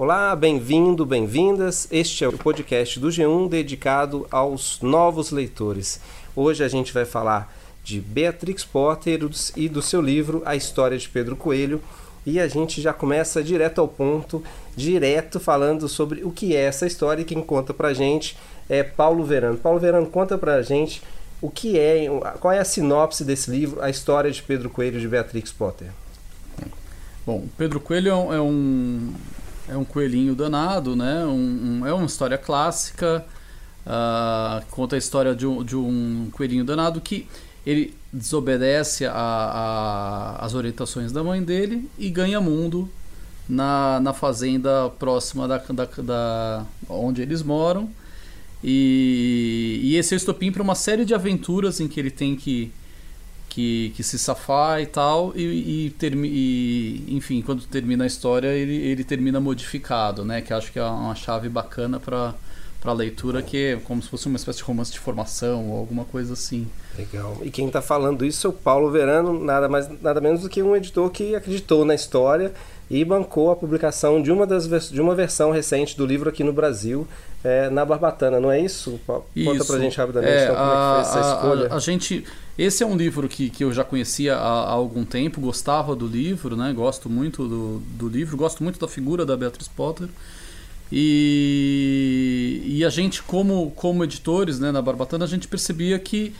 Olá, bem-vindo, bem-vindas. Este é o podcast do G1 dedicado aos novos leitores. Hoje a gente vai falar de Beatrix Potter e do seu livro A História de Pedro Coelho. E a gente já começa direto ao ponto, direto falando sobre o que é essa história e quem conta pra gente é Paulo Verano. Paulo Verano, conta pra gente o que é, qual é a sinopse desse livro, A História de Pedro Coelho de Beatrix Potter. Bom, Pedro Coelho é um, é um coelhinho danado, né? Um, um, é uma história clássica. Uh, conta a história de um, de um coelhinho danado que ele desobedece as orientações da mãe dele e ganha mundo na, na fazenda próxima da, da, da onde eles moram. E, e esse é o estopim para uma série de aventuras em que ele tem que que, que se safar e tal, e, e, e, enfim, quando termina a história, ele, ele termina modificado, né? Que acho que é uma chave bacana para para leitura que é como se fosse uma espécie de romance de formação ou alguma coisa assim. Legal. E quem está falando isso é o Paulo Verano, nada mais nada menos do que um editor que acreditou na história e bancou a publicação de uma das de uma versão recente do livro aqui no Brasil, é, na Barbatana, não é isso? Conta isso. pra gente rapidamente é, então, como a, é que foi essa escolha. A, a, gente esse é um livro que, que eu já conhecia há, há, algum tempo, gostava do livro, né? Gosto muito do, do livro, gosto muito da figura da Beatriz Potter. E, e a gente, como, como editores né, na Barbatana, a gente percebia que,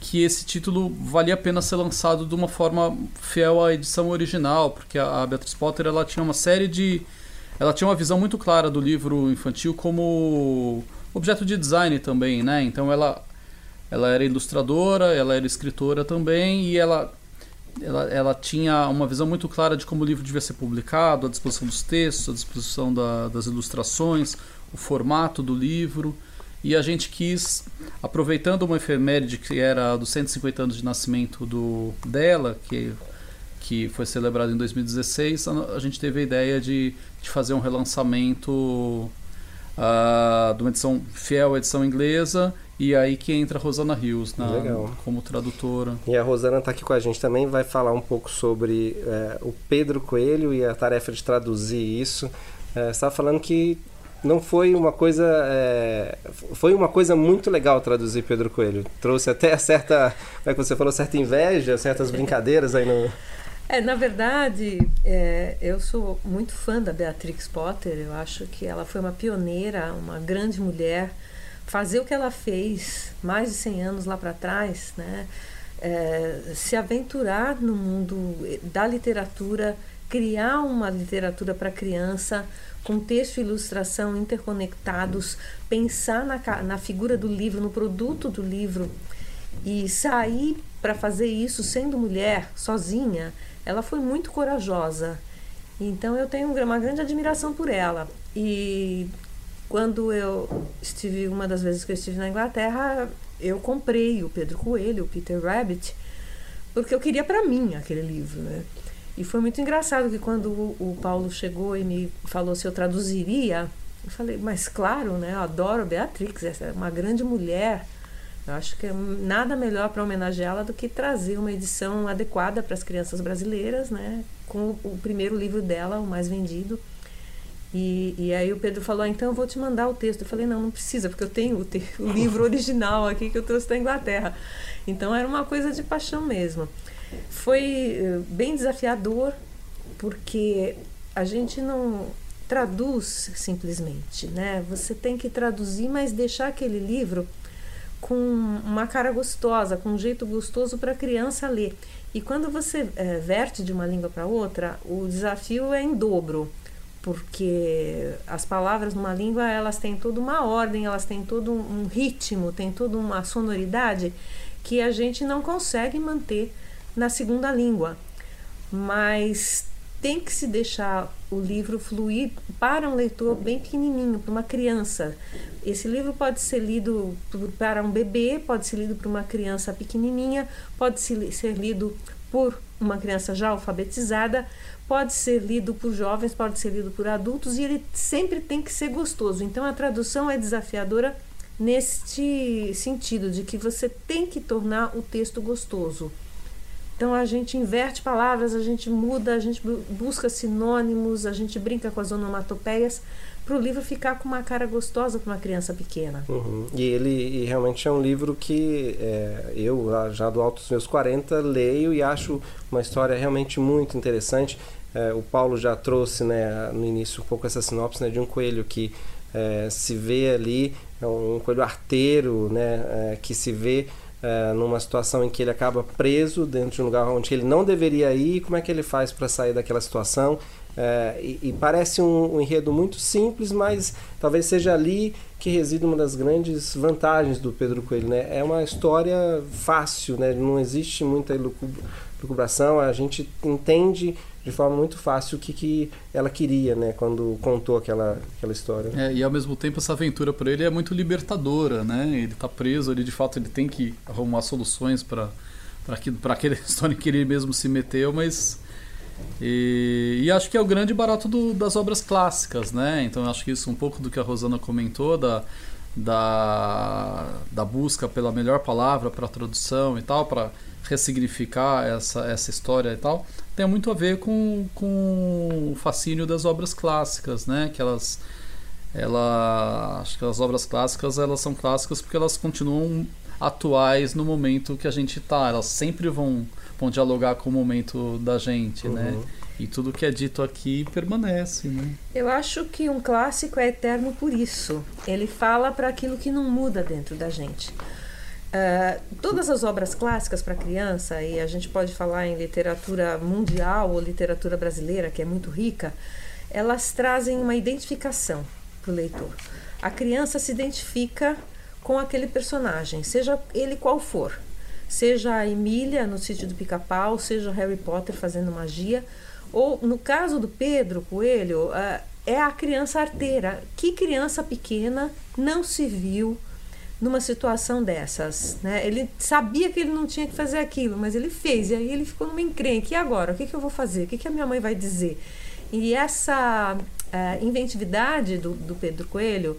que esse título valia a pena ser lançado de uma forma fiel à edição original, porque a, a Beatriz Potter ela tinha uma série de. Ela tinha uma visão muito clara do livro infantil como objeto de design também, né? Então ela ela era ilustradora, ela era escritora também e ela, ela, ela tinha uma visão muito clara de como o livro devia ser publicado, a disposição dos textos, a disposição da, das ilustrações, o formato do livro. E a gente quis, aproveitando uma efeméride que era dos 150 anos de nascimento do, dela, que, que foi celebrado em 2016, a, gente teve a ideia de, de fazer um relançamento uh, de uma edição fiel à edição inglesa e aí que entra a Rosana Rios na, como tradutora. E a Rosana está aqui com a gente também, vai falar um pouco sobre é, o Pedro Coelho e a tarefa de traduzir isso. É, você estava falando que não foi uma coisa é, foi uma coisa muito legal traduzir Pedro Coelho trouxe até certa como é que você falou certa inveja certas brincadeiras aí no é na verdade é, eu sou muito fã da Beatrix Potter eu acho que ela foi uma pioneira uma grande mulher fazer o que ela fez mais de 100 anos lá para trás, né? É, se aventurar no mundo da literatura, criar uma literatura para criança com texto e ilustração interconectados, pensar na, na figura do livro, no produto do livro e sair para fazer isso sendo mulher, sozinha, ela foi muito corajosa. Então eu tenho uma grande admiração por ela. E quando eu estive, uma das vezes que eu estive na Inglaterra, eu comprei o Pedro Coelho, o Peter Rabbit, porque eu queria para mim aquele livro, né? E foi muito engraçado que quando o, Paulo chegou e me falou se eu traduziria, eu falei, mas claro, né? Eu adoro Beatrix, essa é uma grande mulher. Eu acho que é nada melhor para homenageá-la do que trazer uma edição adequada para as crianças brasileiras, né? Com o, primeiro livro dela, o mais vendido. E, e aí o Pedro falou, ah, então eu vou te mandar o texto. Eu falei, não, não precisa, porque eu tenho o, te o livro original aqui que eu trouxe da Inglaterra. Então era uma coisa de paixão mesmo. Foi uh, bem desafiador, porque a gente não traduz simplesmente, né? Você tem que traduzir, mas deixar aquele livro com uma cara gostosa, com um jeito gostoso para a criança ler. E quando você é, verte de uma língua para outra, o desafio é em dobro porque as palavras numa língua elas têm toda uma ordem, elas têm todo um ritmo, tem toda uma sonoridade que a gente não consegue manter na segunda língua. Mas tem que se deixar o livro fluir para um leitor bem pequenininho, para uma criança. Esse livro pode ser lido para um bebê, pode ser lido para uma criança pequenininha, pode ser lido por uma criança já alfabetizada, pode ser lido por jovens, pode ser lido por adultos e ele sempre tem que ser gostoso. Então a tradução é desafiadora neste sentido de que você tem que tornar o texto gostoso. Então a gente inverte palavras, a gente muda, a gente busca sinônimos, a gente brinca com as onomatopeias para o livro ficar com uma cara gostosa para uma criança pequena. Uhum. E ele e realmente é um livro que é, eu, já do alto dos meus 40, leio e acho uma história realmente muito interessante. É, o Paulo já trouxe né, no início um pouco essa sinopse né, de um coelho que é, se vê ali, é um coelho arteiro né, é, que se vê é, numa situação em que ele acaba preso dentro de um lugar onde ele não deveria ir, como é que ele faz para sair daquela situação? É, e, e, parece um, um, enredo muito simples, mas talvez seja ali que reside uma das grandes vantagens do Pedro Coelho. Né? É uma história fácil, né? não existe muita lucubração, a gente entende de forma muito fácil o que, que ela queria né? quando contou aquela, aquela história. É, e ao mesmo tempo essa aventura para ele é muito libertadora. Né? Ele está preso, ele de fato ele tem que arrumar soluções para aquela história que ele mesmo se meteu, mas e, e, acho que é o grande barato do, das obras clássicas, né? Então acho que isso um pouco do que a Rosana comentou da, da, da busca pela melhor palavra para tradução e tal, para ressignificar essa, essa história e tal, tem muito a ver com, com o fascínio das obras clássicas, né? Que elas, ela, acho que as obras clássicas elas são clássicas porque elas continuam atuais no momento que a gente está. Elas sempre vão vão dialogar com o momento da gente, né? uhum. né? E tudo que é dito aqui permanece, né? Eu acho que um clássico é eterno por isso. Ele fala para aquilo que não muda dentro da gente. Uh, todas as obras clássicas para criança, e a gente pode falar em literatura mundial ou literatura brasileira, que é muito rica, elas trazem uma identificação para o leitor. A criança se identifica com aquele personagem, seja ele qual for seja a Emília no sítio do Pica-Pau, seja Harry Potter fazendo magia, ou no caso do Pedro Coelho, é a criança arteira. Que criança pequena não se viu numa situação dessas, né? Ele sabia que ele não tinha que fazer aquilo, mas ele fez e aí ele ficou numa encrenca. E agora, o que, que eu vou fazer? O que, que a minha mãe vai dizer? E essa uh, inventividade do, do Pedro Coelho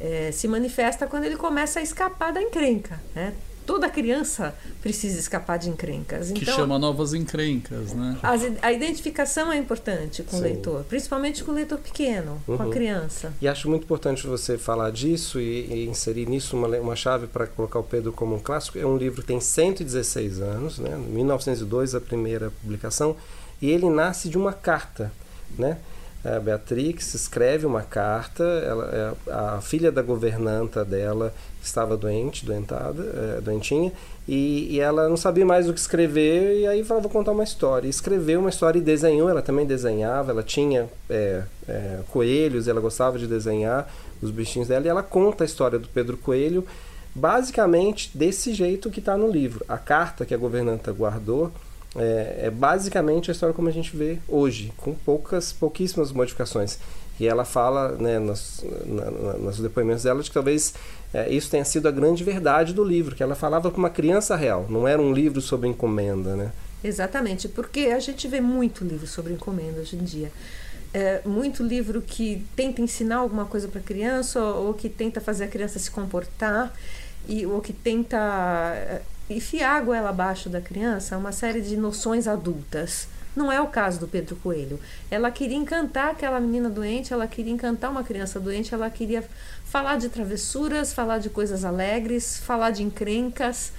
uh, se manifesta quando ele começa a escapar da encrenca, né? Toda criança precisa escapar de encrencas. Que então, chama novas encrencas, né? As, a identificação é importante com Sim. o leitor, principalmente com o leitor pequeno, uhum. com a uhum. criança. E acho muito importante você falar disso e, e inserir nisso uma, uma chave para colocar o Pedro como um clássico. É um livro que tem 116 anos, né? 1902 a primeira publicação, e ele nasce de uma carta, né? A Beatrix escreve uma carta, ela, é, a filha da governanta dela estava doente, doentada, é, doentinha, e, e, ela não sabia mais o que escrever, e aí falou, vou contar uma história. E escreveu uma história e desenhou, ela também desenhava, ela tinha é, é, coelhos, ela gostava de desenhar os bichinhos dela, e ela conta a história do Pedro Coelho, basicamente desse jeito que está no livro. A carta que a governanta guardou é, é, basicamente a história como a gente vê hoje, com poucas, pouquíssimas modificações. E ela fala, né, nos, na, nos depoimentos dela, de que talvez é, isso tenha sido a grande verdade do livro, que ela falava com uma criança real, não era um livro sobre encomenda, né? Exatamente, porque a gente vê muito livro sobre encomenda hoje em dia. É, muito livro que tenta ensinar alguma coisa para a criança ou, ou, que tenta fazer a criança se comportar e, ou que tenta é, enfiar a goela abaixo da criança uma série de noções adultas. Não é o caso do Pedro Coelho. Ela queria encantar aquela menina doente, ela queria encantar uma criança doente, ela queria falar de travessuras, falar de coisas alegres, falar de encrencas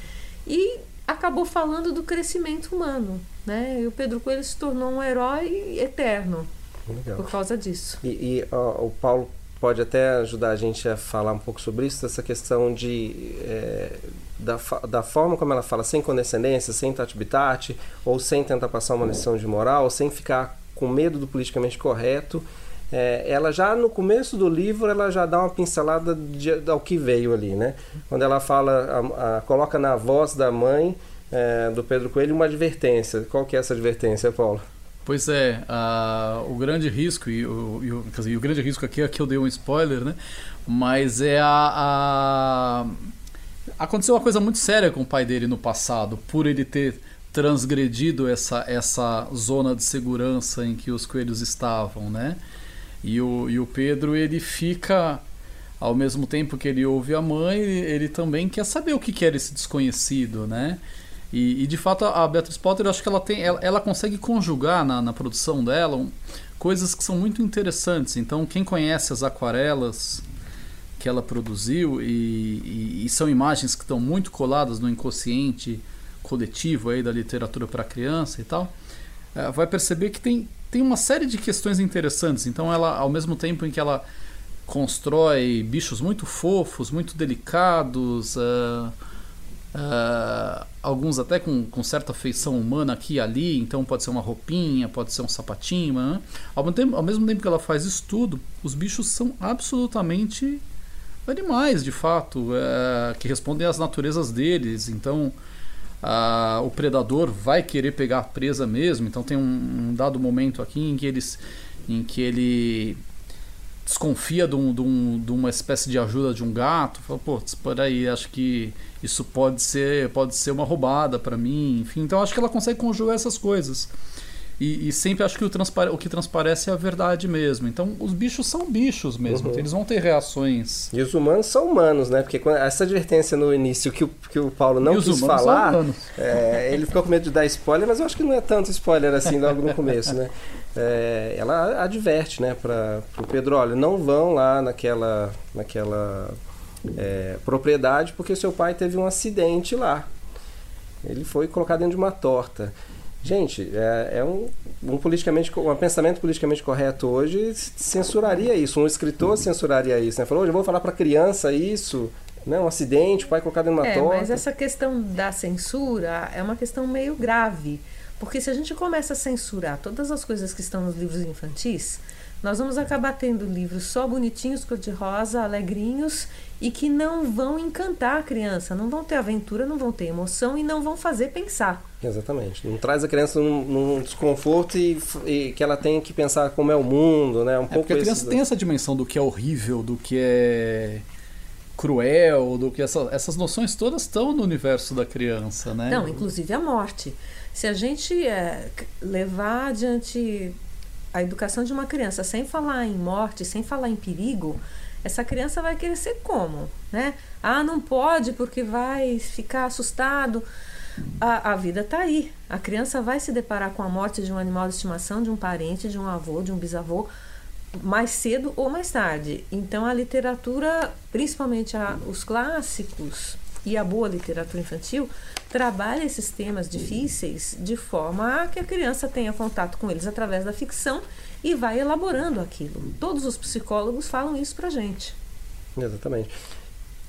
e acabou falando do crescimento humano, né? E o Pedro Coelho se tornou um herói eterno Legal. por causa disso. E, e ó, o Paulo pode até ajudar a gente a falar um pouco sobre isso, essa questão de é, da, da forma como ela fala, sem condescendência, sem tati ou sem tentar passar uma lição de moral, sem ficar com medo do politicamente correto. É, ela já no começo do livro ela já dá uma pincelada de, de, ao que veio ali, né? Quando ela fala, a, a, coloca na voz da mãe é, do Pedro Coelho uma advertência. Qual que é essa advertência, Paulo? Pois é, o grande risco, e o, e, o, dizer, o grande risco aqui é que eu dei um spoiler, né? Mas é a, a aconteceu uma coisa muito séria com o pai dele no passado, por ele ter transgredido essa, essa zona de segurança em que os coelhos estavam, né? E o, e o Pedro, ele fica, ao mesmo tempo que ele ouve a mãe, ele, ele também quer saber o que, que era esse desconhecido, né? E, e, de fato a Beatriz Potter, eu acho que ela tem, ela, ela consegue conjugar na, na produção dela um, coisas que são muito interessantes. Então quem conhece as aquarelas que ela produziu e, e, e são imagens que estão muito coladas no inconsciente coletivo aí da literatura para criança e tal, é, vai perceber que tem, tem uma série de questões interessantes. Então ela, ao mesmo tempo em que ela constrói bichos muito fofos, muito delicados. Uh, Uh, alguns até com, com certa feição humana aqui e ali, então pode ser uma roupinha, pode ser um sapatinho. Né? Ao, mesmo tempo, ao mesmo tempo que ela faz isso tudo, os bichos são absolutamente animais, de fato, uh, que respondem às naturezas deles. Então uh, o predador vai querer pegar a presa mesmo. Então tem um, um dado momento aqui em que eles em que ele desconfia de, um, de, um, de, uma espécie de ajuda de um gato, fala, pô, por aí, acho que isso pode ser, pode ser uma roubada para mim, enfim. Então acho que ela consegue conjugar essas coisas. E, e sempre acho que o, o que transparece é a verdade mesmo. Então os bichos são bichos mesmo, uhum. eles vão ter reações. E os humanos são humanos, né? Porque quando, essa advertência no início que o, que o Paulo não quis falar, é, ele ficou com medo de dar spoiler, mas eu acho que não é tanto spoiler assim logo no começo, né? É, ela adverte, né, para o Pedro, olha, não vão lá naquela, naquela é, propriedade porque seu pai teve um acidente lá. Ele foi colocado dentro de uma torta. Gente, é, é um, um, politicamente, um pensamento politicamente correto hoje censuraria isso. Um escritor censuraria isso. Né? Falou, hoje eu vou falar para criança isso, né? um acidente, o pai colocado em uma é, torta. Mas essa questão da censura é uma questão meio grave. Porque se a gente começa a censurar todas as coisas que estão nos livros infantis, nós vamos acabar tendo livros só bonitinhos, cor-de-rosa, alegrinhos e que não vão encantar a criança, não vão ter aventura, não vão ter emoção e não vão fazer pensar. Exatamente. Não traz a criança num, num desconforto e, e, que ela tenha que pensar como é o mundo, né? Um é pouco porque a criança tem essa dimensão do que é horrível, do que é cruel, do que essa, essas noções todas estão no universo da criança, né? Não, inclusive a morte. Se a gente é, levar adiante a educação de uma criança sem falar em morte, sem falar em perigo, essa criança vai crescer como? Né? Ah, não pode porque vai ficar assustado. A, a vida está aí. A criança vai se deparar com a morte de um animal de estimação, de um parente, de um avô, de um bisavô, mais cedo ou mais tarde. Então a literatura, principalmente a, os clássicos e a boa literatura infantil, trabalha esses temas difíceis de forma a que a criança tenha contato com eles através da ficção e vai elaborando aquilo. Todos os psicólogos falam isso pra gente. Exatamente.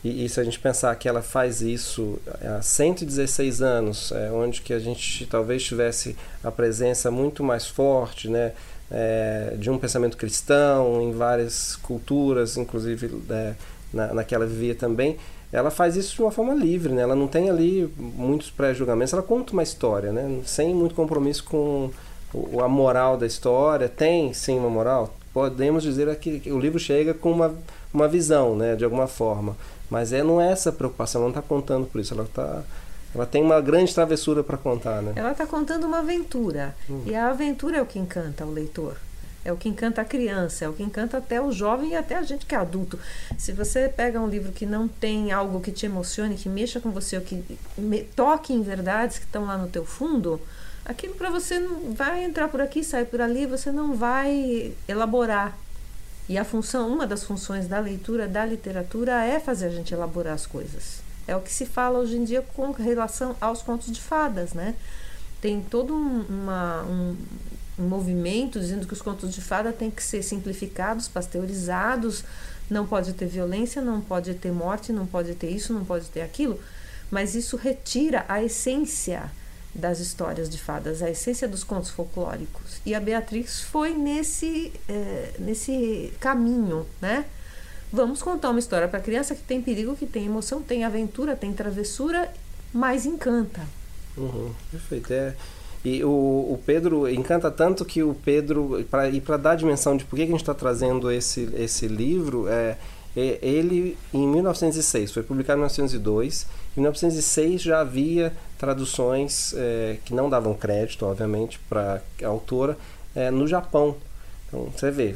E, e se a gente pensar que ela faz isso há 116 anos, é, onde que a gente talvez tivesse a presença muito mais forte, né? É, de um pensamento cristão em várias culturas, inclusive é, na, naquela vivia também, ela faz isso de uma forma livre, né? Ela não tem ali muitos pré-julgamentos, ela conta uma história, né? Sem muito compromisso com a moral da história. Tem, sim, uma moral. Podemos dizer que o livro chega com uma, uma visão, né? De alguma forma. Mas é, não é essa preocupação, ela não está contando por isso. Ela está ela tem uma grande travessura para contar, né? Ela está contando uma aventura. Hum. E a aventura é o que encanta o leitor é o que encanta a criança, é o que encanta até o jovem e até a gente que é adulto. Se você pega um livro que não tem algo que te emocione, que mexa com você, ou que me, toque em verdades que estão lá no teu fundo, aquilo para você não vai entrar por aqui, sair por ali, você não vai elaborar. E a função, uma das funções da leitura, da literatura, é fazer a gente elaborar as coisas. É o que se fala hoje em dia com relação aos contos de fadas, né? Tem todo um, uma, um, um movimento dizendo que os contos de fada têm que ser simplificados, pasteurizados, não pode ter violência, não pode ter morte, não pode ter isso, não pode ter aquilo, mas isso retira a essência das histórias de fadas, a essência dos contos folclóricos. E a Beatrix foi nesse, é, nesse caminho, né? Vamos contar uma história para criança que tem perigo, que tem emoção, tem aventura, tem travessura, mas encanta. Uhum, perfeito. É, e o, o Pedro encanta tanto que o Pedro, pra, e para dar a dimensão de por que a gente está trazendo esse, esse livro, é, é, ele em 1906, foi publicado em 1902, em 1906 já havia traduções é, que não davam crédito, obviamente, para a autora, é, no Japão. Então, você vê,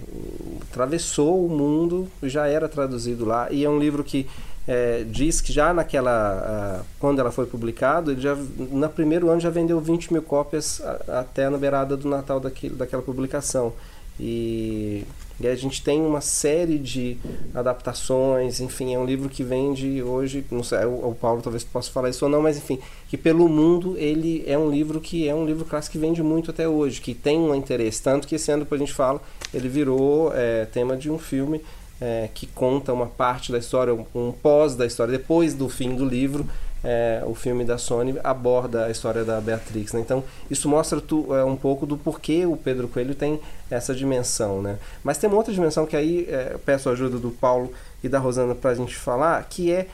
atravessou o mundo, já era traduzido lá e é um livro que é, diz que já naquela quando ela foi publicado, ele já no primeiro ano já vendeu 20 mil cópias a, até na beirada do Natal daquilo, daquela publicação e, e, a gente tem uma série de adaptações, enfim, é um livro que vende hoje, não sei, o, o Paulo talvez possa falar isso ou não, mas enfim, que pelo mundo ele é um livro que é um livro clássico que vende muito até hoje, que tem um interesse, tanto que esse ano depois a gente fala, ele virou é, tema de um filme é, que conta uma parte da história, um pós da história, depois do fim do livro, é, o filme da Sony aborda a história da Beatrix. Né? Então, isso mostra tu, é, um pouco do porquê o Pedro Coelho tem essa dimensão. Né? Mas tem uma outra dimensão que aí é, peço a ajuda do Paulo e da Rosana para a gente falar, que é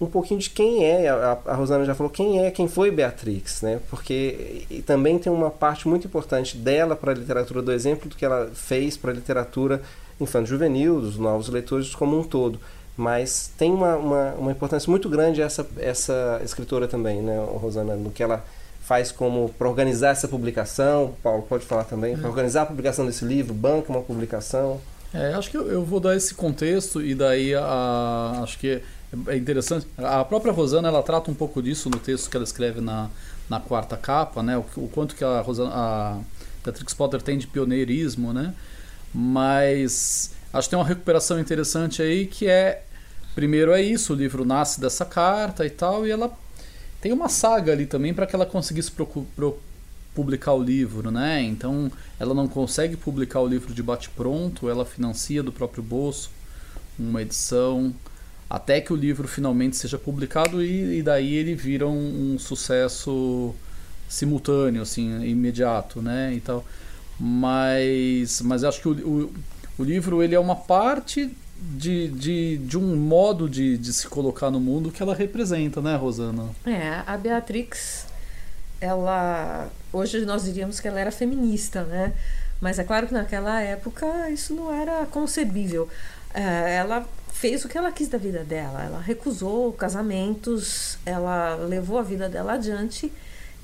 um pouquinho de quem é, a, a, Rosana já falou quem é, quem foi Beatrix, né? Porque também tem uma parte muito importante dela para a literatura, do exemplo do que ela fez para a literatura infanto-juvenil, dos novos leitores como um todo. Mas tem uma, uma, uma, importância muito grande essa, essa escritora também, né, Rosana, no que ela faz como para organizar essa publicação. Paulo pode falar também, é. para organizar a publicação desse livro, banca uma publicação. É, acho que eu, eu, vou dar esse contexto e daí a, acho que é interessante. A própria Rosana ela trata um pouco disso no texto que ela escreve na, na quarta capa, né? O, o quanto que a Rosana, a Beatrix Potter tem de pioneirismo, né? Mas acho que tem uma recuperação interessante aí que é primeiro é isso, o livro nasce dessa carta e tal, e ela tem uma saga ali também para que ela conseguisse publicar o livro, né? Então ela não consegue publicar o livro de bate pronto, ela financia do próprio bolso uma edição até que o livro finalmente seja publicado e, e daí ele vira um, um, sucesso simultâneo, assim, imediato, né? E tal. Mas, mas acho que o, o, o livro ele é uma parte de, de, de um modo de, de se colocar no mundo que ela representa, né, Rosana? É, a Beatrix, ela. Hoje nós diríamos que ela era feminista, né? Mas é claro que naquela época isso não era concebível. É, ela fez o que ela quis da vida dela. Ela recusou casamentos, ela levou a vida dela adiante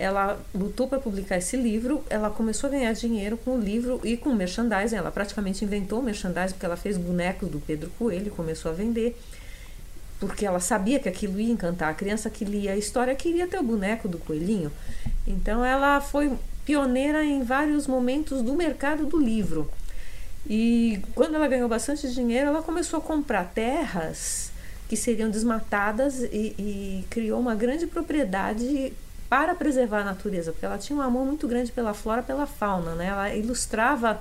ela lutou para publicar esse livro, ela começou a ganhar dinheiro com o livro e com o merchandising, ela praticamente inventou o merchandising porque ela fez bonecos do Pedro Coelho e começou a vender, porque ela sabia que aquilo ia encantar a criança que lia a história, queria ter o boneco do coelhinho. Então ela foi pioneira em vários momentos do mercado do livro. E quando ela ganhou bastante dinheiro, ela começou a comprar terras que seriam desmatadas e, e criou uma grande propriedade para preservar a natureza, porque ela tinha um amor muito grande pela flora, pela fauna, né? Ela ilustrava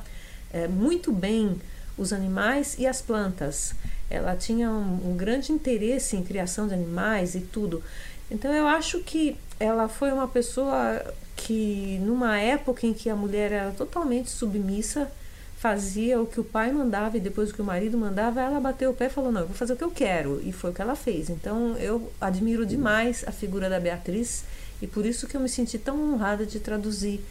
é, muito bem os animais e as plantas. Ela tinha um, um, grande interesse em criação de animais e tudo. Então eu acho que ela foi uma pessoa que, numa época em que a mulher era totalmente submissa, fazia o que o pai mandava e depois o que o marido mandava, ela bateu o pé e falou: Não, eu vou fazer o que eu quero. E foi o que ela fez. Então eu admiro demais a figura da Beatriz e por isso que eu me senti tão honrada de traduzir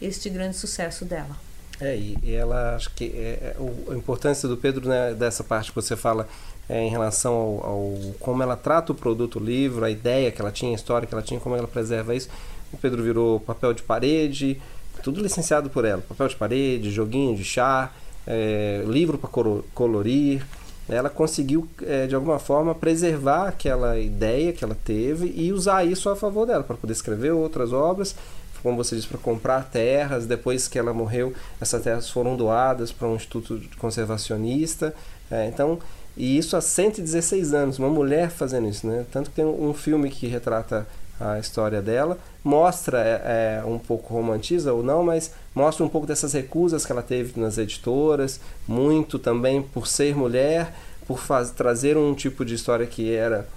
este grande sucesso dela. É, e, ela acho que é, é, a importância do Pedro né, dessa parte que você fala é, em relação ao, ao, como ela trata o produto, o livro, a ideia que ela tinha, a história que ela tinha, como ela preserva isso. O Pedro virou papel de parede, tudo licenciado por ela, papel de parede, joguinho de chá, é, livro para colorir ela conseguiu é, de alguma forma preservar aquela ideia que ela teve e usar isso a favor dela para poder escrever outras obras como você disse para comprar terras. Depois que ela morreu essas terras foram doadas para um instituto conservacionista é, então e isso há 116 anos uma mulher fazendo isso né. Tanto que tem um filme que retrata a história dela mostra é, é, um pouco romantiza ou não mas mostra um pouco dessas recusas que ela teve nas editoras muito também por ser mulher por faz, trazer um tipo de história que era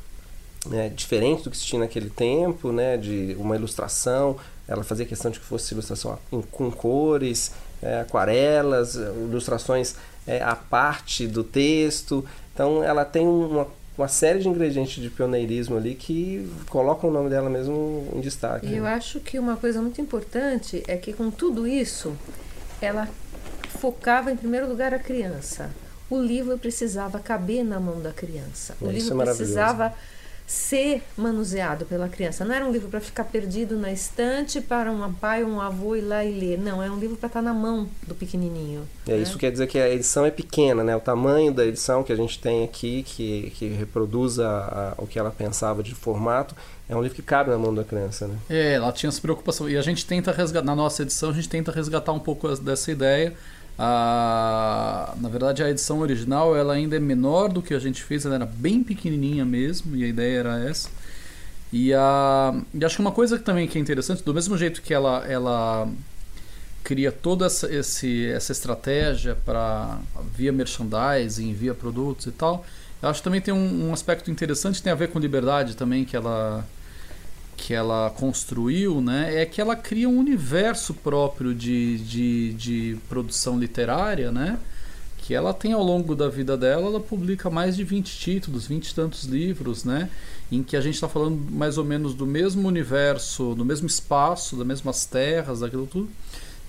né, diferente do que se tinha naquele tempo né de uma ilustração ela fazia questão de que fosse ilustração com cores é, aquarelas ilustrações é, à parte do texto. Então ela tem uma uma série de ingredientes de pioneirismo ali que colocam o nome dela mesmo em destaque. E eu acho que uma coisa muito importante é que com tudo isso, ela focava em primeiro lugar a criança. O livro precisava caber na mão da criança. O isso livro é precisava ser manuseado pela criança. Não era um livro para ficar perdido na estante para um pai ou um avô ir lá e ler. Não, é um livro para estar na mão do pequenininho. É, né? Isso quer dizer que a edição é pequena, né? O tamanho da edição que a gente tem aqui, que, que reproduz a, a, o que ela pensava de formato, é um livro que cabe na mão da criança, né? É, ela tinha essa preocupação. E a gente tenta resgatar, na nossa edição, a gente tenta resgatar um pouco dessa ideia a, na verdade, a edição original ela ainda é menor do que a gente fez, ela era bem pequenininha mesmo, e a ideia era essa. E, a, e acho que uma coisa que também que é interessante, do mesmo jeito que ela, ela cria toda essa, esse, essa estratégia para via merchandising, via produtos e tal, eu acho que também tem um, um aspecto interessante, tem a ver com liberdade também, que ela que ela construiu, né, é que ela cria um universo próprio de, de, de produção literária, né, que ela tem ao longo da vida dela, ela publica mais de 20 títulos, 20 e tantos livros, né, em que a gente está falando mais ou menos do mesmo universo, do mesmo espaço, das mesmas terras, daquilo tudo,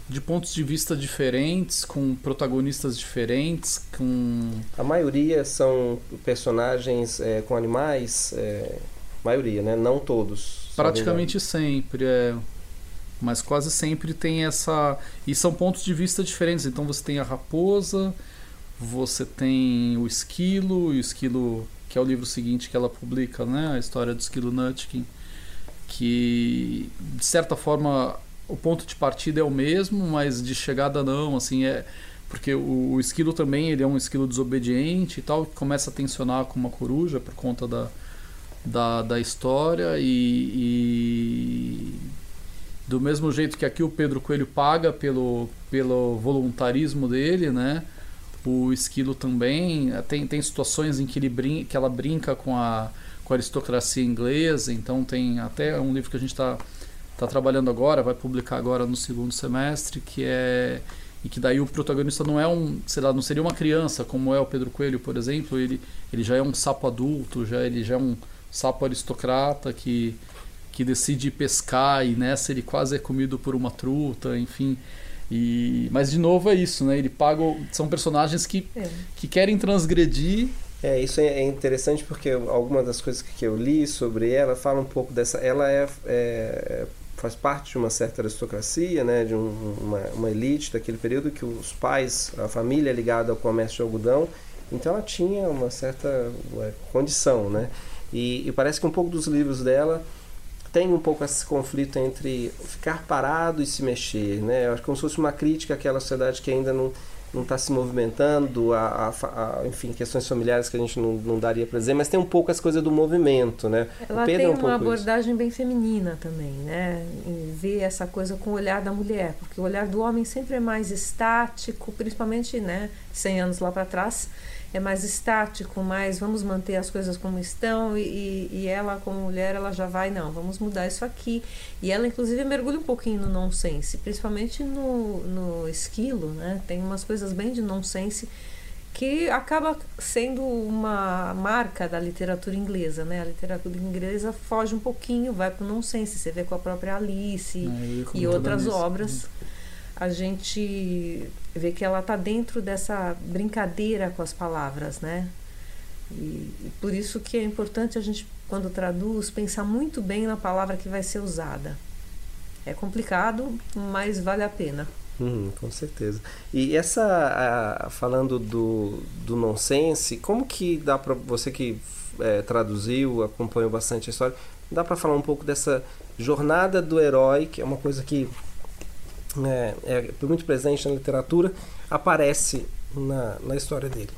de pontos de vista diferentes, com protagonistas diferentes, com... A maioria são personagens é, com animais, é, maioria, né, não todos Praticamente sempre, é. Mas quase sempre tem essa. E são pontos de vista diferentes. Então você tem a raposa, você tem o esquilo, o esquilo, que é o livro seguinte que ela publica, né? A história do esquilo Nutkin. Que, de certa forma, o ponto de partida é o mesmo, mas de chegada não, assim, é porque o, o, esquilo também ele é um esquilo desobediente e tal, que começa a tensionar com uma coruja por conta da, da, da história e, e, do mesmo jeito que aqui o Pedro Coelho paga pelo, pelo voluntarismo dele, né? O Esquilo também tem, tem situações em que, ele brin que ela brinca com a, com a aristocracia inglesa, então tem até um livro que a gente está tá trabalhando agora, vai publicar agora no segundo semestre, que é e que daí o protagonista não é um, sei lá, não seria uma criança como é o Pedro Coelho, por exemplo, ele, ele já é um sapo adulto, já ele já é um, sapo aristocrata que, que decide pescar e nessa ele quase é comido por uma truta, enfim. E, mas de novo é isso, né? Ele paga. São personagens que, é. que querem transgredir. É, isso é interessante porque algumas das coisas que eu li sobre ela fala um pouco dessa. Ela é, é faz parte de uma certa aristocracia, né, de um, uma, uma, elite daquele período que os pais, a família é ligada ao comércio de algodão, então ela tinha uma certa condição, né? E, e, parece que um pouco dos livros dela tem um pouco esse conflito entre ficar parado e se mexer, né? Eu acho como se fosse uma crítica àquela sociedade que ainda não não está se movimentando, a, a, a, enfim, questões familiares que a gente não, não daria para dizer, mas tem um pouco as coisas do movimento, né? Ela tem é um uma abordagem isso. bem feminina também, né? Em ver essa coisa com o olhar da mulher, porque o olhar do homem sempre é mais estático, principalmente, né, 100 anos lá para trás, é mais estático, mais vamos manter as coisas como estão e, e ela como mulher ela já vai não, vamos mudar isso aqui e ela inclusive mergulha um pouquinho no nonsense, principalmente no, no esquilo, né? Tem umas coisas bem de nonsense que acaba sendo uma marca da literatura inglesa, né? A literatura inglesa foge um pouquinho, vai para o nonsense. Você vê com a própria Alice ah, e outras obras a gente vê que ela está dentro dessa brincadeira com as palavras, né? E, e, por isso que é importante a gente, quando traduz, pensar muito bem na palavra que vai ser usada. É complicado, mas vale a pena. Hum, com certeza. E essa, a, falando do, do nonsense, como que dá para você que é, traduziu, acompanhou bastante a história, dá para falar um pouco dessa jornada do herói, que é uma coisa que é, é muito presente na literatura, aparece na, na história dele.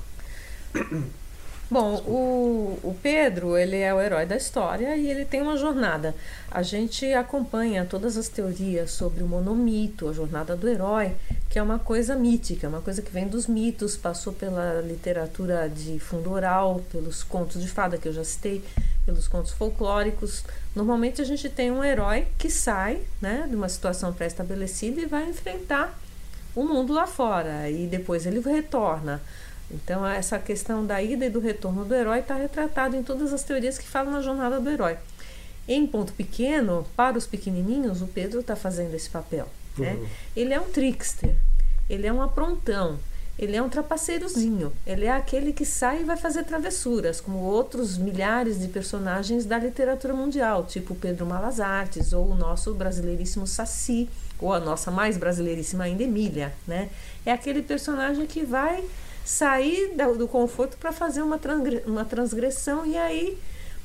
Bom, o, o Pedro, ele é o herói da história e ele tem uma jornada. A gente acompanha todas as teorias sobre o monomito, a jornada do herói, que é uma coisa mítica, uma coisa que vem dos mitos, passou pela literatura de fundo oral, pelos contos de fada que eu já citei, pelos contos folclóricos. Normalmente a gente tem um herói que sai né, de uma situação pré-estabelecida e vai enfrentar o mundo lá fora, e depois ele retorna. Então, essa questão da ida e do retorno do herói está retratado em todas as teorias que falam na jornada do herói. Em ponto pequeno, para os pequenininhos, o Pedro está fazendo esse papel. Né? Uhum. Ele é um trickster, ele é um aprontão, ele é um trapaceirozinho. Ele é aquele que sai e vai fazer travessuras, como outros milhares de personagens da literatura mundial, tipo Pedro Malas Artes, ou o nosso brasileiríssimo Saci, ou a nossa mais brasileiríssima ainda Emília, né? É aquele personagem que vai sair do conforto para fazer uma, transgressão e aí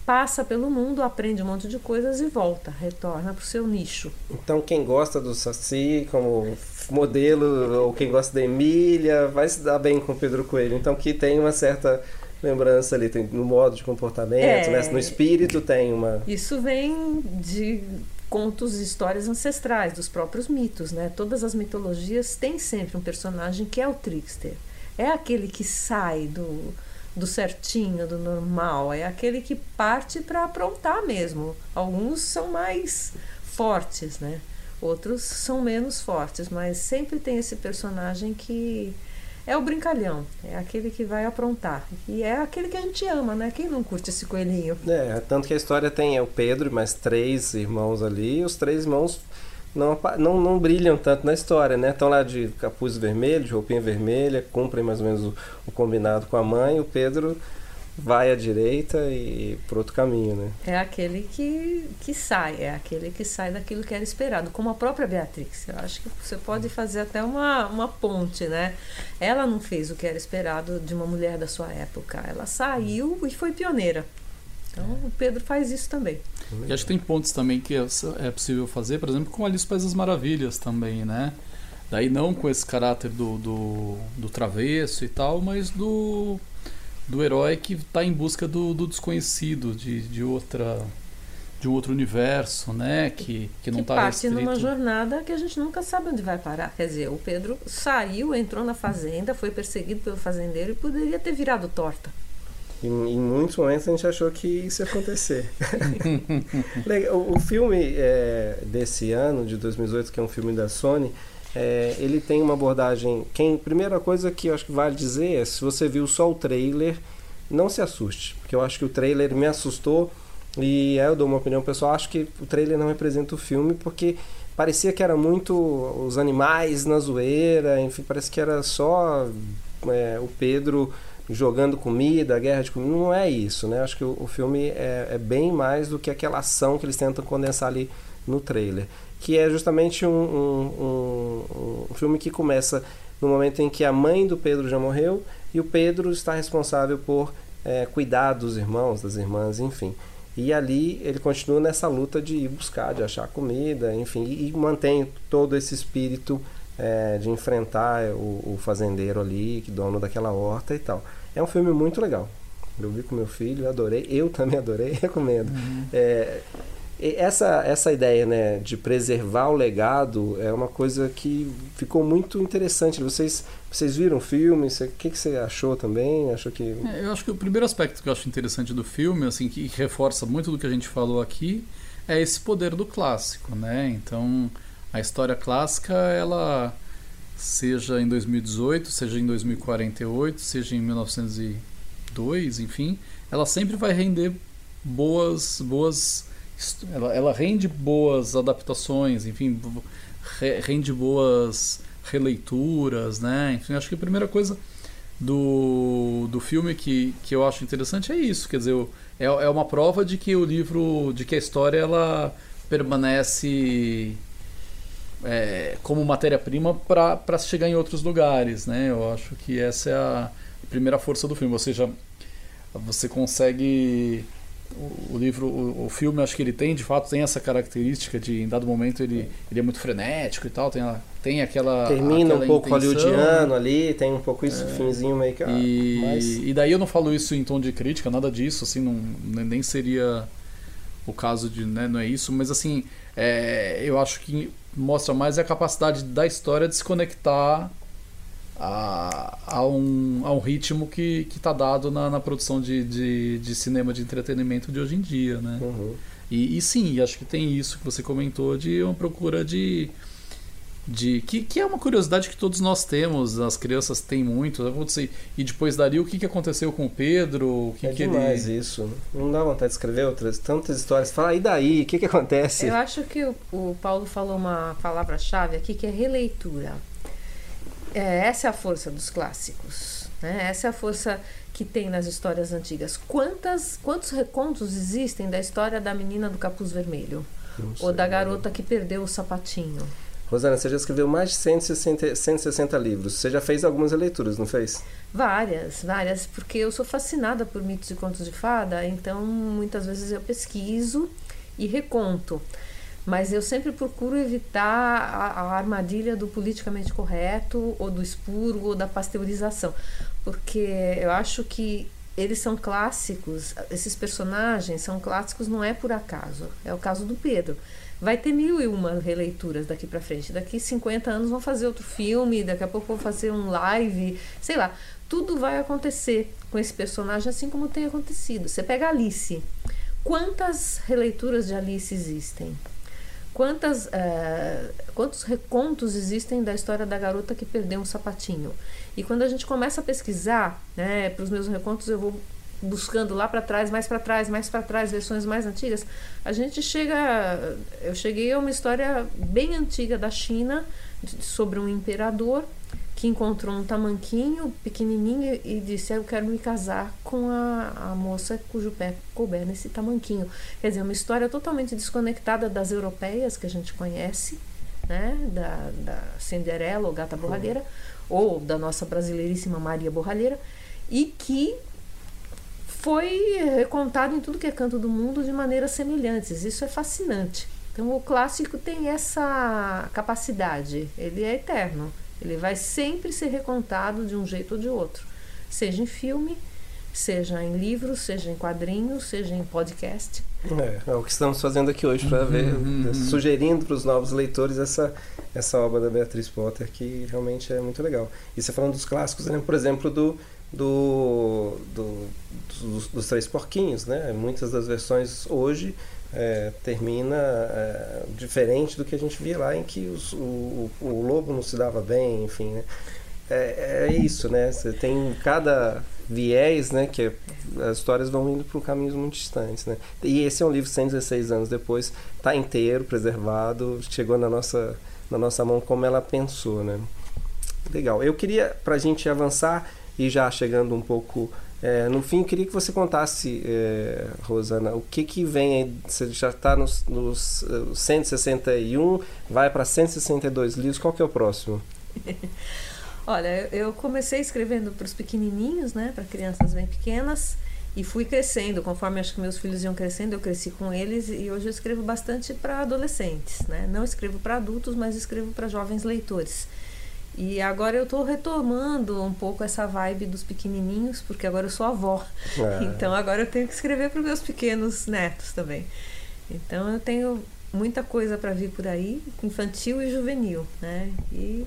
passa pelo mundo, aprende um monte de coisas e volta, retorna para o seu nicho. Então, quem gosta do Saci como modelo, ou quem gosta da Emília, vai se dar bem com o Pedro Coelho. Então, que tem uma certa lembrança ali, tem no modo de comportamento, é, né? no espírito tem uma. Isso vem de contos e histórias ancestrais, dos próprios mitos, né? Todas as mitologias têm sempre um personagem que é o trickster. É aquele que sai do do certinho, do normal. É aquele que parte para aprontar mesmo. Alguns são mais fortes, né? Outros são menos fortes, mas sempre tem esse personagem que é o brincalhão, é aquele que vai aprontar. E é aquele que a gente ama, né? Quem não curte esse coelhinho? É, tanto que a história tem o Pedro e mais três irmãos ali, e os três irmãos não, não, não brilham tanto na história, né? Estão lá de capuz vermelho, de roupinha vermelha, cumprem mais ou menos o, o combinado com a mãe. O Pedro vai à direita e por outro caminho, né? É aquele que, que sai, é aquele que sai daquilo que era esperado, como a própria Beatrix. Eu acho que você pode fazer até uma, uma ponte, né? Ela não fez o que era esperado de uma mulher da sua época. Ela saiu e foi pioneira. Então o Pedro faz isso também. E acho que tem pontos também que é, é possível fazer, por exemplo, com Alice País das Maravilhas também, né? Daí não com esse caráter do, do, do travesso e tal, mas do, do herói que está em busca do, do desconhecido, de, de outra de um outro universo, né? Que, que não está parte restrito. numa jornada que a gente nunca sabe onde vai parar. Quer dizer, o Pedro saiu, entrou na fazenda, foi perseguido pelo fazendeiro e poderia ter virado torta. Em, em, muitos momentos a gente achou que isso ia acontecer. o, o, filme é, desse ano, de 2018, que é um filme da Sony, é, ele tem uma abordagem. Quem, primeira coisa que eu acho que vale dizer é: se você viu só o trailer, não se assuste, porque eu acho que o trailer me assustou. E é, eu dou uma opinião pessoal, acho que o trailer não representa o filme, porque parecia que era muito os animais na zoeira, enfim, parece que era só é, o Pedro jogando comida, guerra de comida. Não é isso, né? Acho que o, o filme é, é, bem mais do que aquela ação que eles tentam condensar ali no trailer. Que é justamente um, um, um, um filme que começa no momento em que a mãe do Pedro já morreu e o Pedro está responsável por é, cuidar dos irmãos, das irmãs, enfim. E ali ele continua nessa luta de ir buscar, de achar comida, enfim, e, e mantém todo esse espírito é, de enfrentar o, o, fazendeiro ali, dono daquela horta e tal. É um filme muito legal. Eu vi com meu filho, adorei. Eu também adorei, recomendo. Uhum. É, essa, essa ideia né, de preservar o legado é uma coisa que ficou muito interessante. Vocês, vocês viram o filme? O que, que você achou também? Achou que... É, eu acho que o primeiro aspecto que eu acho interessante do filme, assim, que reforça muito do que a gente falou aqui, é esse poder do clássico, né? Então, a história clássica, ela seja em 2018, seja em 2048, seja em 1902, enfim, ela sempre vai render boas boas ela, ela rende boas adaptações, enfim, rende boas releituras, né? Enfim, acho que a primeira coisa do, do filme que, que eu acho interessante é isso, quer dizer, é, é uma prova de que o livro, de que a história ela permanece é, como matéria-prima para chegar em outros lugares, né? Eu acho que essa é a primeira força do filme, ou seja, você consegue o, livro, o, o, filme, acho que ele tem, de fato, tem essa característica de, em dado momento, ele, ele é muito frenético e tal, tem, a, tem aquela. Termina aquela um pouco intenção, hollywoodiano ali, tem um pouco isso, é, finzinho meio que. Ah, e, mas... e daí eu não falo isso em tom de crítica, nada disso, assim, não, nem seria o caso de. Né, não é isso, mas assim, é, eu acho que mostra mais a capacidade da história de se conectar a, a, um, a um ritmo que está dado na, na produção de, de, de, cinema de entretenimento de hoje em dia, né? Uhum. E, e, sim, acho que tem isso que você comentou de uma procura de de que, que é uma curiosidade que todos nós temos, as crianças têm muito. E depois dali, o que, que aconteceu com o Pedro? O que é que demais ele... isso. Não dá vontade de escrever outras tantas histórias. Fala, e daí? O que, que acontece? Eu acho que o, o Paulo falou uma palavra-chave aqui que é releitura. é, essa é a força dos clássicos. Né? Essa é a força que tem nas histórias antigas. Quantas, quantos recontos existem da história da menina do capuz vermelho? Ou da garota que perdeu o sapatinho? Rosana, você já escreveu mais de 160, 160 livros. Você já fez algumas leituras, não fez? Várias, várias, porque eu sou fascinada por mitos e contos de fada, então muitas vezes eu pesquiso e reconto. Mas eu sempre procuro evitar a, a armadilha do politicamente correto, ou do expurgo, ou da pasteurização. Porque eu acho que eles são clássicos, esses personagens são clássicos não é por acaso. É o caso do Pedro. Vai ter mil e uma releituras daqui para frente. Daqui 50 anos vão fazer outro filme, daqui a pouco vão fazer um live, sei lá. Tudo vai acontecer com esse personagem assim como tem acontecido. Você pega Alice. Quantas releituras de Alice existem? Quantas, uh, quantos recontos existem da história da garota que perdeu um sapatinho? E quando a gente começa a pesquisar, né, para os meus recontos eu vou buscando lá para trás, mais para trás, mais para trás, versões mais antigas, a gente chega, eu cheguei a uma história bem antiga da China sobre um imperador que encontrou um tamanquinho pequenininho e disse: Eu quero me casar com a, a moça cujo pé couber nesse tamanquinho. Quer dizer, uma história totalmente desconectada das europeias que a gente conhece, né? da, da Cinderela ou Gata Borralheira, ou da nossa brasileiríssima Maria Borralheira, e que foi recontado em tudo que é canto do mundo de maneiras semelhantes. Isso é fascinante. Então, o clássico tem essa capacidade, ele é eterno. Ele vai sempre ser recontado de um jeito ou de outro, seja em filme, seja em livros, seja em quadrinhos, seja em podcast. É, é o que estamos fazendo aqui hoje para ver, uhum. sugerindo para os novos leitores essa, essa obra da Beatriz Potter, que realmente é muito legal. E você falando dos clássicos, né? por exemplo, do, do, do dos, dos, Três Porquinhos, né? Muitas das versões hoje é, termina é, diferente do que a gente via lá, em que os, o, o, lobo não se dava bem, enfim, né? É, é isso, né? Você tem cada viés, né? Que as histórias vão indo por caminhos muito distantes, né? E esse é um livro 116 anos depois, está inteiro, preservado, chegou na nossa, na nossa mão como ela pensou, né? Legal. Eu queria, para a gente avançar e já chegando um pouco é, no fim, queria que você contasse, é, Rosana, o que, que vem aí. Você já está nos, nos 161, vai para 162 livros, qual que é o próximo? Olha, eu comecei escrevendo para os pequenininhos, né, para crianças bem pequenas, e fui crescendo. Conforme acho que meus filhos iam crescendo, eu cresci com eles, e hoje eu escrevo bastante para adolescentes. Né? Não escrevo para adultos, mas escrevo para jovens leitores. E agora eu estou retomando um pouco essa vibe dos pequenininhos, porque agora eu sou avó. É. Então agora eu tenho que escrever para os meus pequenos netos também. Então eu tenho muita coisa para vir por aí, infantil e juvenil, né? E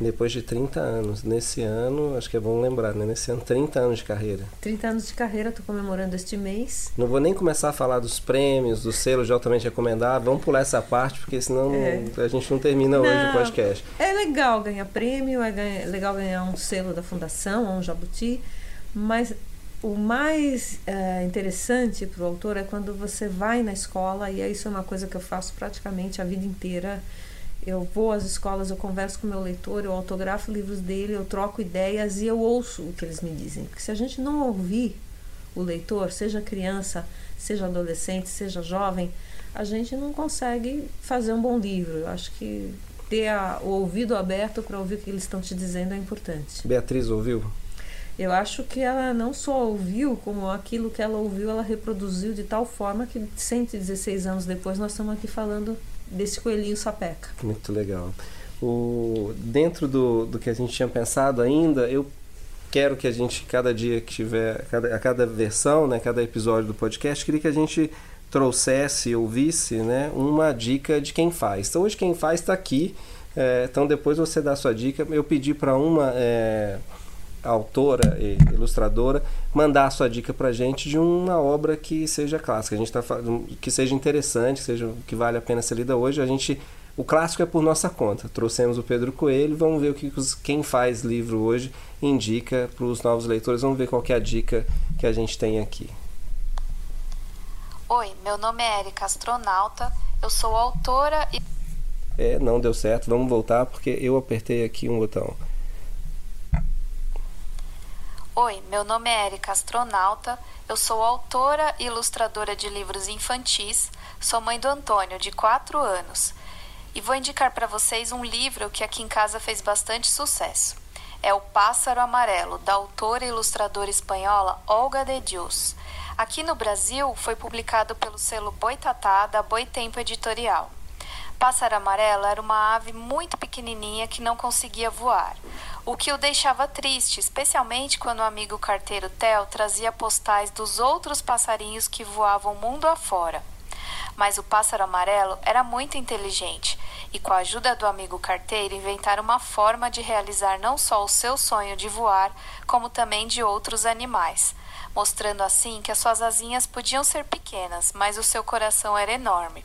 depois de 30 anos. Nesse ano, acho que é bom lembrar, né? Nesse ano, 30 anos de carreira. 30 anos de carreira, estou comemorando este mês. Não vou nem começar a falar dos prêmios, do selo de altamente recomendado. Vamos pular essa parte, porque senão é. a gente não termina não, hoje o podcast. É legal ganhar prêmio, é legal ganhar um selo da fundação, um jabuti, mas o mais é, interessante para o autor é quando você vai na escola, e isso é uma coisa que eu faço praticamente a vida inteira eu vou às escolas, eu converso com o meu leitor, eu autografo livros dele, eu troco ideias e eu ouço o que eles me dizem. Porque se a gente não ouvir o leitor, seja criança, seja adolescente, seja jovem, a gente não consegue fazer um bom livro. Eu acho que ter a, o ouvido aberto para ouvir o que eles estão te dizendo é importante. Beatriz ouviu? Eu acho que ela não só ouviu, como aquilo que ela ouviu, ela reproduziu de tal forma que 116 anos depois nós estamos aqui falando desse coelhinho sapeca. Muito legal. O, dentro do, do que a gente tinha pensado ainda, eu quero que a gente, cada dia que tiver, cada, a cada versão, né, cada episódio do podcast, queria que a gente trouxesse, ouvisse né, uma dica de quem faz. Então, hoje quem faz está aqui. É, então, depois você dá a sua dica. Eu pedi para uma. É, autora e ilustradora mandar a sua dica para gente de uma obra que seja clássica, a gente tá que seja interessante, que seja que vale a pena ser lida hoje. A gente o clássico é por nossa conta. Trouxemos o Pedro Coelho, vamos ver o que quem faz livro hoje indica para os novos leitores. Vamos ver qual é a dica que a gente tem aqui. Oi, meu nome é Erika Astronauta, eu sou autora e. É, não deu certo, vamos voltar porque eu apertei aqui um botão. Oi, meu nome é Erika Astronauta, eu sou autora e ilustradora de livros infantis, sou mãe do Antônio, de 4 anos, e vou indicar para vocês um livro que aqui em casa fez bastante sucesso. É O Pássaro Amarelo, da autora e ilustradora espanhola Olga de Dios. Aqui no Brasil foi publicado pelo selo Boitatá da Boitempo Editorial. Pássaro Amarelo era uma ave muito pequenininha que não conseguia voar, o que o deixava triste, especialmente quando o amigo carteiro Theo trazia postais dos outros passarinhos que voavam mundo afora. Mas o pássaro amarelo era muito inteligente e, com a ajuda do amigo carteiro, inventaram uma forma de realizar não só o seu sonho de voar, como também de outros animais, mostrando assim que as suas asinhas podiam ser pequenas, mas o seu coração era enorme.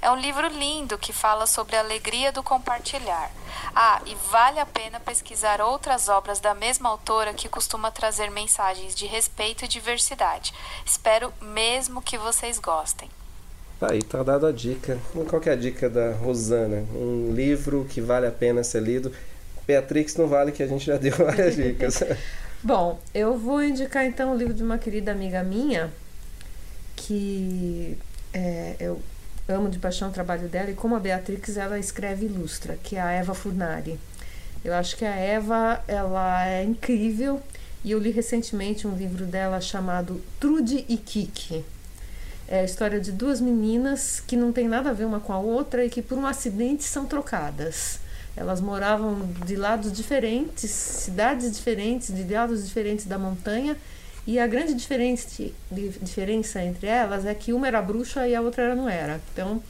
É um livro lindo que fala sobre a alegria do compartilhar. Ah, e vale a pena pesquisar outras obras da mesma autora que costuma trazer mensagens de respeito e diversidade. Espero mesmo que vocês gostem. Tá aí, tá dado a dica. Qual que é a dica da Rosana? Um livro que vale a pena ser lido. Beatrix não vale que a gente já deu várias dicas. Bom, eu vou indicar então o livro de uma querida amiga minha que é, eu amo de paixão o trabalho dela e como a Beatrix ela escreve e ilustra, que é a Eva Furnari. Eu acho que a Eva ela é incrível e eu li recentemente um livro dela chamado Trude e Kiki. É a história de duas meninas que não tem nada a ver uma com a outra e que por um acidente são trocadas. Elas moravam de lados diferentes, cidades diferentes, de lados diferentes da montanha e a grande diferença, entre elas é que uma era bruxa e a outra não era. Então,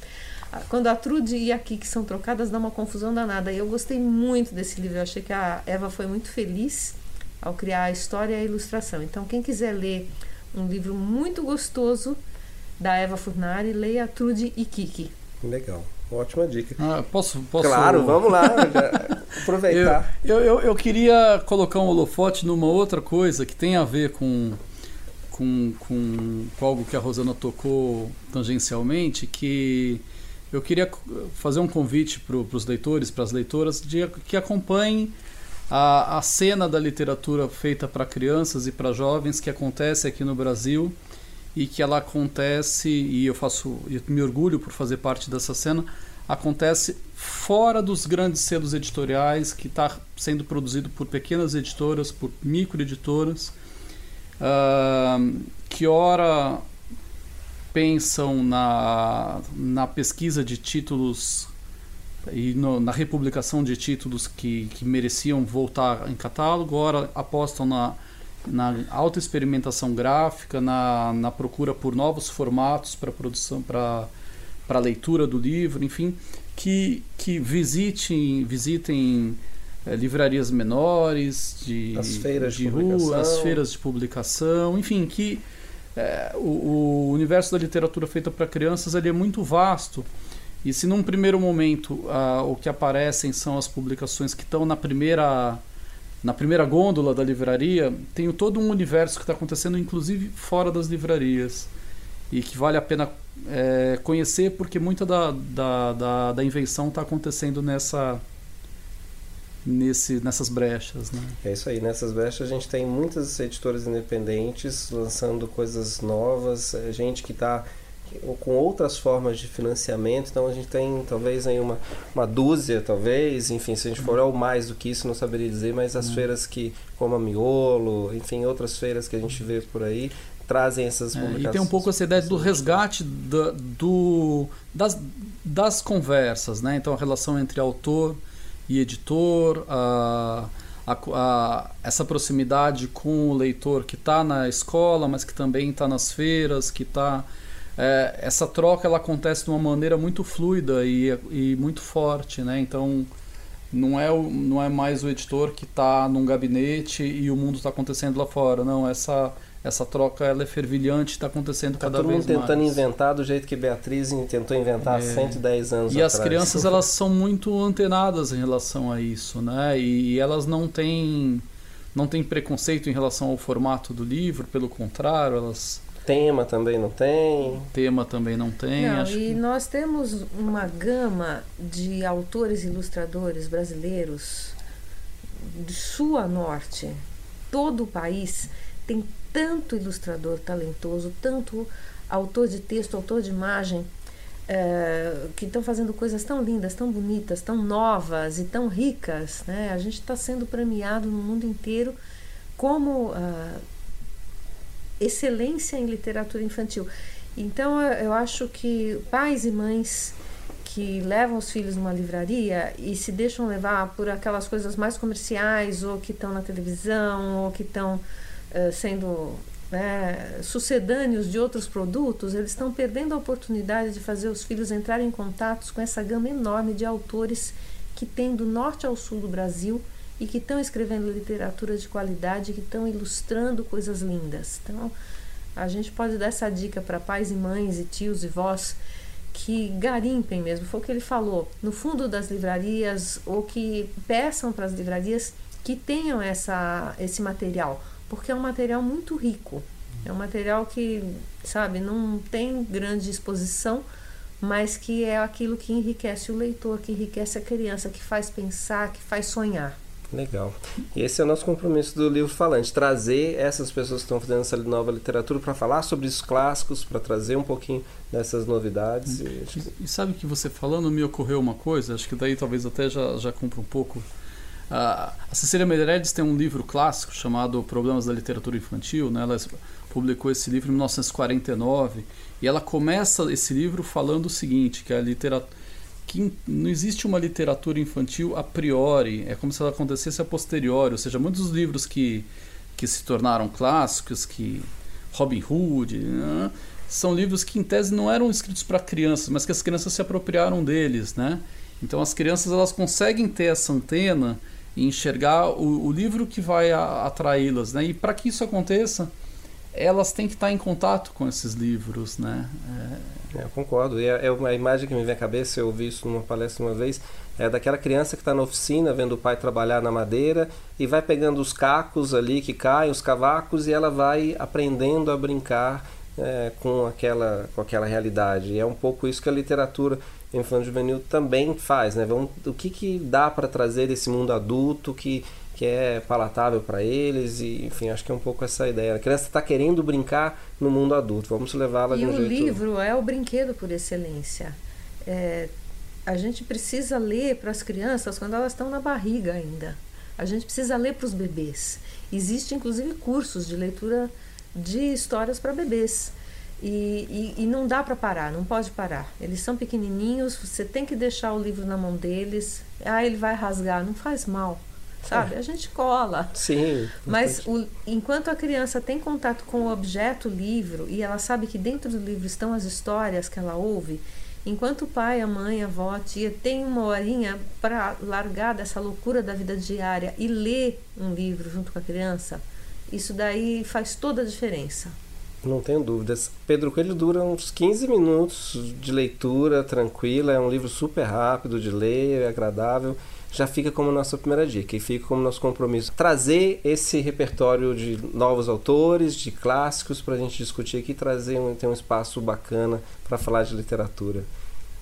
quando a Trude e a Kiki são trocadas, dá uma confusão danada. E eu gostei muito desse livro. Eu achei que a Eva foi muito feliz ao criar a história e a ilustração. Então, quem quiser ler um livro muito gostoso da Eva Furnari, leia Trude e Kiki. Legal. Ótima dica. Ah, posso, posso... Claro, vamos lá. aproveitar. Eu, eu, eu, queria colocar um holofote numa outra coisa que tem a ver com, com, com, com algo que a Rosana tocou tangencialmente, que eu queria fazer um convite para os leitores, para as leitoras, de que acompanhem a, a cena da literatura feita para crianças e para jovens que acontece aqui no Brasil e que ela acontece e eu faço eu me orgulho por fazer parte dessa cena acontece fora dos grandes selos editoriais que está sendo produzido por pequenas editoras por microeditoras uh, que ora pensam na, na pesquisa de títulos e no, na republicação de títulos que, que mereciam voltar em catálogo, ora apostam na na alta experimentação gráfica, na, na procura por novos formatos para produção, para para leitura do livro, enfim, que, que visitem, visitem é, livrarias menores, de, as feiras de, de rua, as feiras de publicação, enfim, que é, o, o, universo da literatura feita para crianças ele é muito vasto. E se num primeiro momento ah, o que aparecem são as publicações que estão na primeira na primeira gôndola da livraria, tem todo um universo que está acontecendo, inclusive fora das livrarias. E que vale a pena é, conhecer, porque muita da, da, da, da invenção está acontecendo nessa, nesse, nessas brechas. Né? É isso aí, nessas brechas a gente tem muitas editoras independentes lançando coisas novas, é, gente que está com outras formas de financiamento. Então a gente tem talvez aí uma, uma dúzia, talvez, enfim, se a gente for ao mais do que isso, não saberia dizer, mas as uhum. feiras que, como a Miolo, enfim, outras feiras que a gente vê por aí, trazem essas publicações. É, e tem um pouco essa ideia do resgate do, do, das, das conversas, né? Então a relação entre autor e editor, a, a, a, essa proximidade com o leitor que está na escola, mas que também está nas feiras, que está é, essa troca ela acontece de uma maneira muito fluida e, e muito forte, né? Então não é, o, não é mais o editor que está num gabinete e o mundo está acontecendo lá fora, não. Essa essa troca ela é fervilhante, está acontecendo tá cada vez mais. Todo mundo tentando inventar do jeito que Beatriz tentou inventar é. há 110 anos E atrás. as crianças elas são muito antenadas em relação a isso, né? E, e elas não têm não têm preconceito em relação ao formato do livro, pelo contrário, elas Tema também não tem. Tema também não tem. Não, e que... nós temos uma gama de autores e ilustradores brasileiros de sul a norte todo o país tem tanto ilustrador talentoso, tanto autor de texto, autor de imagem, é, que estão fazendo coisas tão lindas, tão bonitas, tão novas e tão ricas. Né? A gente está sendo premiado no mundo inteiro como uh, excelência em literatura infantil. Então eu acho que pais e mães que levam os filhos numa livraria e se deixam levar por aquelas coisas mais comerciais ou que estão na televisão ou que estão uh, sendo né, sucedâneos de outros produtos, eles estão perdendo a oportunidade de fazer os filhos entrarem em contatos com essa gama enorme de autores que tem do norte ao sul do Brasil e que estão escrevendo literatura de qualidade, que estão ilustrando coisas lindas. Então, a gente pode dar essa dica para pais e mães e tios e vós que garimpem mesmo, foi o que ele falou, no fundo das livrarias ou que peçam para as livrarias que tenham essa, esse material, porque é um material muito rico. É um material que, sabe, não tem grande exposição, mas que é aquilo que enriquece o leitor, que enriquece a criança, que faz pensar, que faz sonhar. Legal. E esse é o nosso compromisso do livro falante, trazer essas pessoas que estão fazendo essa nova literatura para falar sobre os clássicos, para trazer um pouquinho dessas novidades. E, e, sabe que você falando me ocorreu uma coisa, acho que daí talvez até já, já cumpra um pouco. a Cecília Meirelles tem um livro clássico chamado Problemas da Literatura Infantil, né? ela publicou esse livro em 1949 e ela começa esse livro falando o seguinte, que a literatura que não existe uma literatura infantil a priori, é como se ela acontecesse a posteriori, ou seja, muitos dos livros que, que se tornaram clássicos, que Robin Hood, né, são livros que em tese não eram escritos para crianças, mas que as crianças se apropriaram deles, né? Então as crianças elas conseguem ter essa antena e enxergar o, o livro que vai atraí-las, né? E para que isso aconteça, elas têm que estar em contato com esses livros, né? É... Eu concordo. E é, é uma imagem que me vem à cabeça, eu ouvi isso numa palestra uma vez, é daquela criança que está na oficina vendo o pai trabalhar na madeira e vai pegando os cacos ali que caem, os cavacos, e ela vai aprendendo a brincar é, com, aquela, com aquela realidade. E é um pouco isso que a literatura infantil juvenil também faz, né? O que, que dá para trazer desse mundo adulto que que é palatável para eles e enfim acho que é um pouco essa ideia. A criança está querendo brincar no mundo adulto vamos levá-la de um e jeito o livro é o brinquedo por excelência. É, a gente precisa ler para as crianças quando elas estão na barriga ainda. A gente precisa ler para os bebês. Existem inclusive cursos de leitura de histórias para bebês. E, e, e, não dá para parar, não pode parar. Eles são pequenininhos, você tem que deixar o livro na mão deles. Ah, ele vai rasgar, não faz mal sabe? É. A gente cola. Sim. Mas o, enquanto a criança tem contato com o objeto livro e ela sabe que dentro do livro estão as histórias que ela ouve, enquanto o pai, a mãe, a avó, a tia tem uma horinha para largar dessa loucura da vida diária e ler um livro junto com a criança, isso daí faz toda a diferença. Não tenho dúvidas. Pedro Coelho dura uns 15 minutos de leitura tranquila, é um livro super rápido de ler, é agradável já fica como nossa primeira dica e fica como nosso compromisso trazer esse repertório de novos autores, de clássicos para a gente discutir aqui, trazer um, ter um espaço bacana para falar de literatura.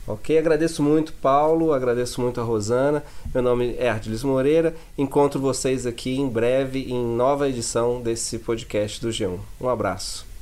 Ok? Agradeço muito, Paulo, agradeço muito a Rosana. Meu nome é Ardilis Moreira. Encontro vocês aqui em breve em nova edição desse podcast do G1. Um abraço.